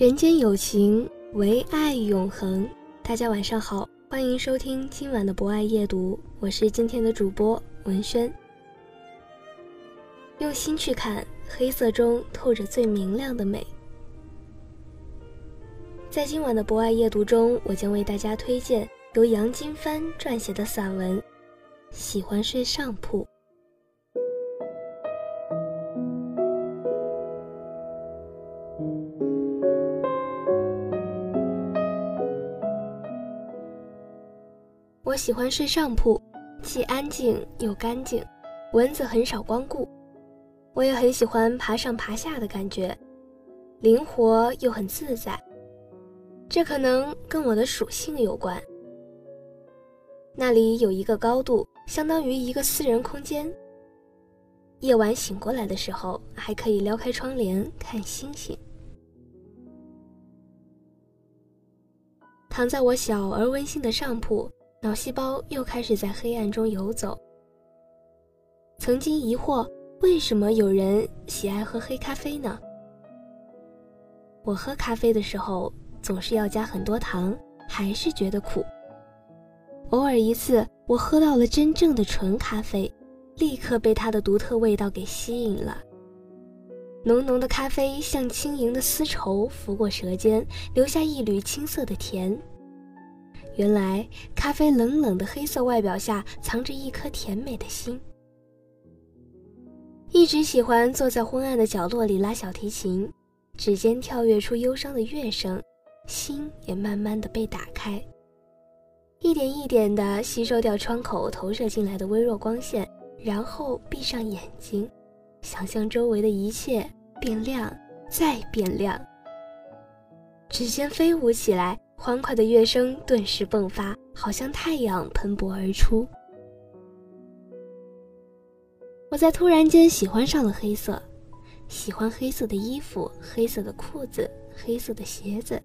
人间有情，唯爱永恒。大家晚上好，欢迎收听今晚的博爱夜读，我是今天的主播文轩。用心去看，黑色中透着最明亮的美。在今晚的博爱夜读中，我将为大家推荐由杨金帆撰写的散文《喜欢睡上铺》。我喜欢睡上铺，既安静又干净，蚊子很少光顾。我也很喜欢爬上爬下的感觉，灵活又很自在。这可能跟我的属性有关。那里有一个高度，相当于一个私人空间。夜晚醒过来的时候，还可以撩开窗帘看星星。躺在我小而温馨的上铺。脑细胞又开始在黑暗中游走。曾经疑惑，为什么有人喜爱喝黑咖啡呢？我喝咖啡的时候总是要加很多糖，还是觉得苦。偶尔一次，我喝到了真正的纯咖啡，立刻被它的独特味道给吸引了。浓浓的咖啡像轻盈的丝绸拂过舌尖，留下一缕青涩的甜。原来，咖啡冷冷的黑色外表下藏着一颗甜美的心。一直喜欢坐在昏暗的角落里拉小提琴，指尖跳跃出忧伤的乐声，心也慢慢的被打开，一点一点的吸收掉窗口投射进来的微弱光线，然后闭上眼睛，想象周围的一切变亮，再变亮，指尖飞舞起来。欢快的乐声顿时迸发，好像太阳喷薄而出。我在突然间喜欢上了黑色，喜欢黑色的衣服、黑色的裤子、黑色的鞋子，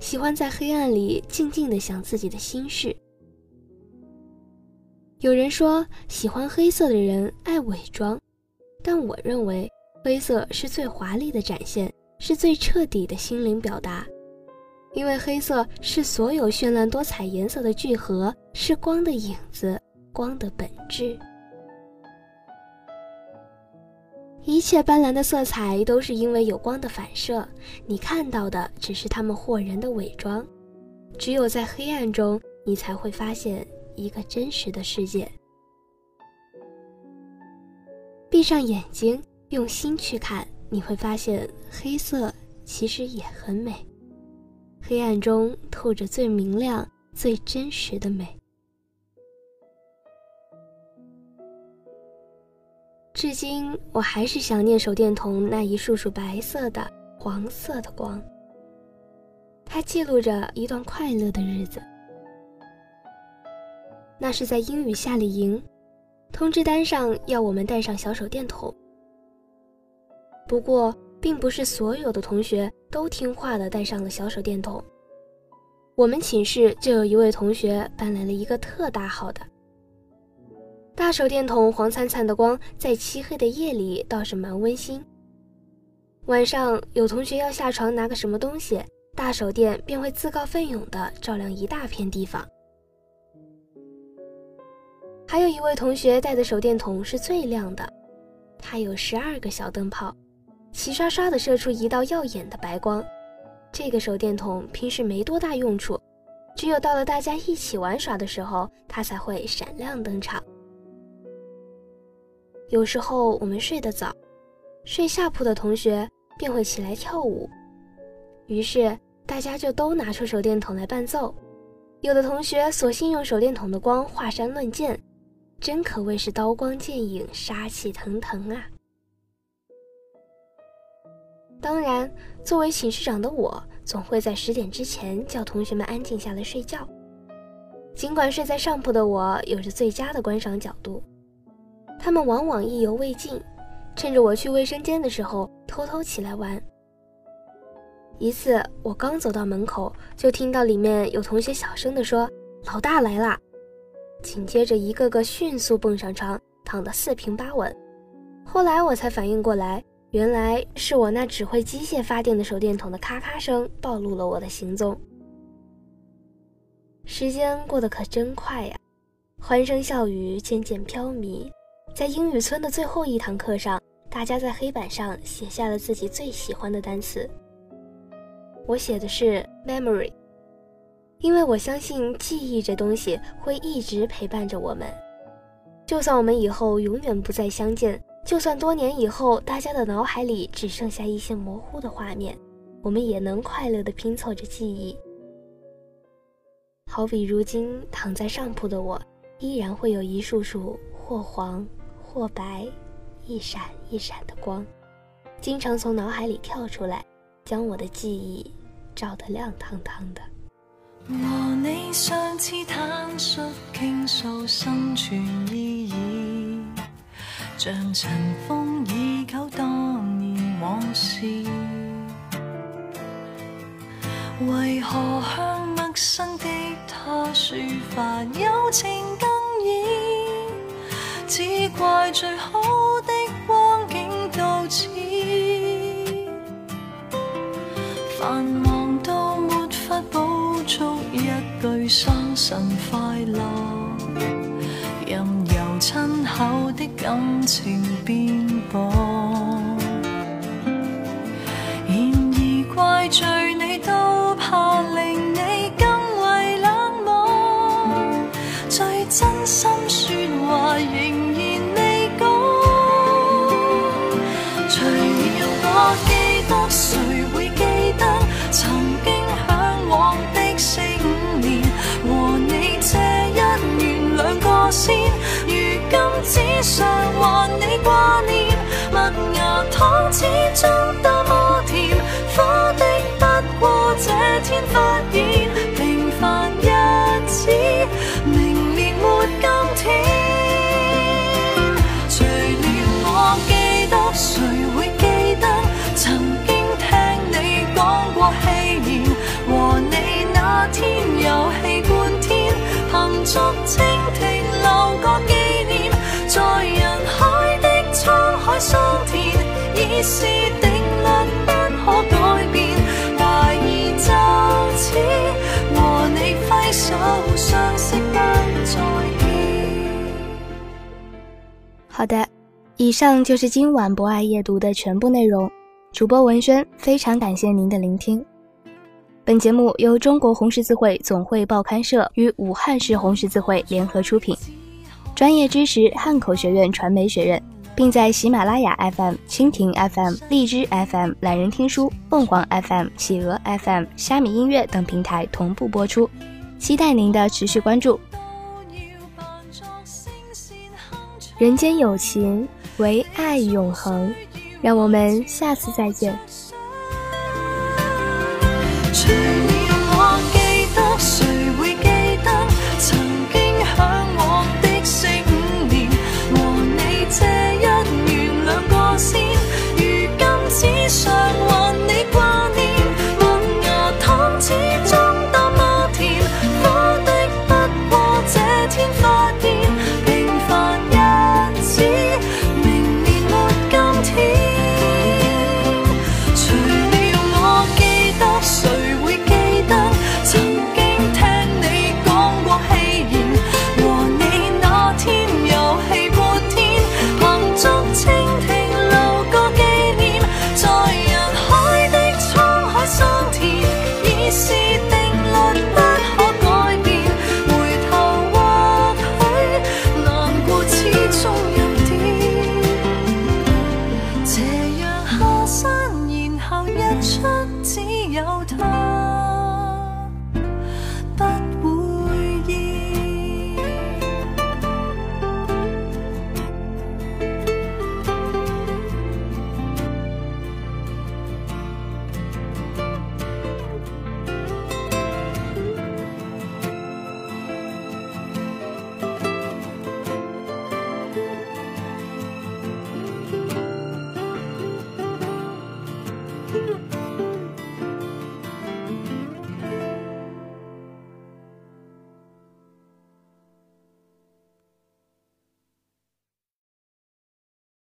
喜欢在黑暗里静静的想自己的心事。有人说，喜欢黑色的人爱伪装，但我认为，黑色是最华丽的展现，是最彻底的心灵表达。因为黑色是所有绚烂多彩颜色的聚合，是光的影子，光的本质。一切斑斓的色彩都是因为有光的反射，你看到的只是它们惑人的伪装。只有在黑暗中，你才会发现一个真实的世界。闭上眼睛，用心去看，你会发现黑色其实也很美。黑暗中透着最明亮、最真实的美。至今，我还是想念手电筒那一束束白色的、黄色的光。它记录着一段快乐的日子。那是在英语夏令营，通知单上要我们带上小手电筒。不过，并不是所有的同学都听话的带上了小手电筒。我们寝室就有一位同学搬来了一个特大号的大手电筒，黄灿灿的光在漆黑的夜里倒是蛮温馨。晚上有同学要下床拿个什么东西，大手电便会自告奋勇的照亮一大片地方。还有一位同学带的手电筒是最亮的，它有十二个小灯泡。齐刷刷地射出一道耀眼的白光。这个手电筒平时没多大用处，只有到了大家一起玩耍的时候，它才会闪亮登场。有时候我们睡得早，睡下铺的同学便会起来跳舞，于是大家就都拿出手电筒来伴奏。有的同学索性用手电筒的光华山论剑，真可谓是刀光剑影，杀气腾腾啊！当然，作为寝室长的我，总会在十点之前叫同学们安静下来睡觉。尽管睡在上铺的我有着最佳的观赏角度，他们往往意犹未尽，趁着我去卫生间的时候偷偷起来玩。一次，我刚走到门口，就听到里面有同学小声地说：“老大来啦！”紧接着，一个个迅速蹦上床，躺得四平八稳。后来我才反应过来。原来是我那只会机械发电的手电筒的咔咔声暴露了我的行踪。时间过得可真快呀，欢声笑语渐渐飘靡。在英语村的最后一堂课上，大家在黑板上写下了自己最喜欢的单词。我写的是 memory，因为我相信记忆这东西会一直陪伴着我们，就算我们以后永远不再相见。就算多年以后，大家的脑海里只剩下一些模糊的画面，我们也能快乐地拼凑着记忆。好比如今躺在上铺的我，依然会有一束束或黄或白、一闪一闪的光，经常从脑海里跳出来，将我的记忆照得亮堂堂的。和你上次坦率倾诉心存意。像尘封已久当年往事，为何向陌生的他抒发友情更易？只怪最好的光景到此，繁忙到没法补足一句生辰快乐。任由亲口感情变薄，凭足蜻蜓留个纪念。在人海的沧海桑田，已是定律不可改变。怀疑就此和你挥手相识不再见。好的，以上就是今晚博爱夜读的全部内容。主播文轩，非常感谢您的聆听。本节目由中国红十字会总会报刊社与武汉市红十字会联合出品。专业知识汉口学院传媒学院，并在喜马拉雅 FM、蜻蜓 FM、荔枝 FM、懒人听书、凤凰 FM、企鹅 FM、虾米音乐等平台同步播出，期待您的持续关注。人间有情，唯爱永恒。让我们下次再见。say 出只有他。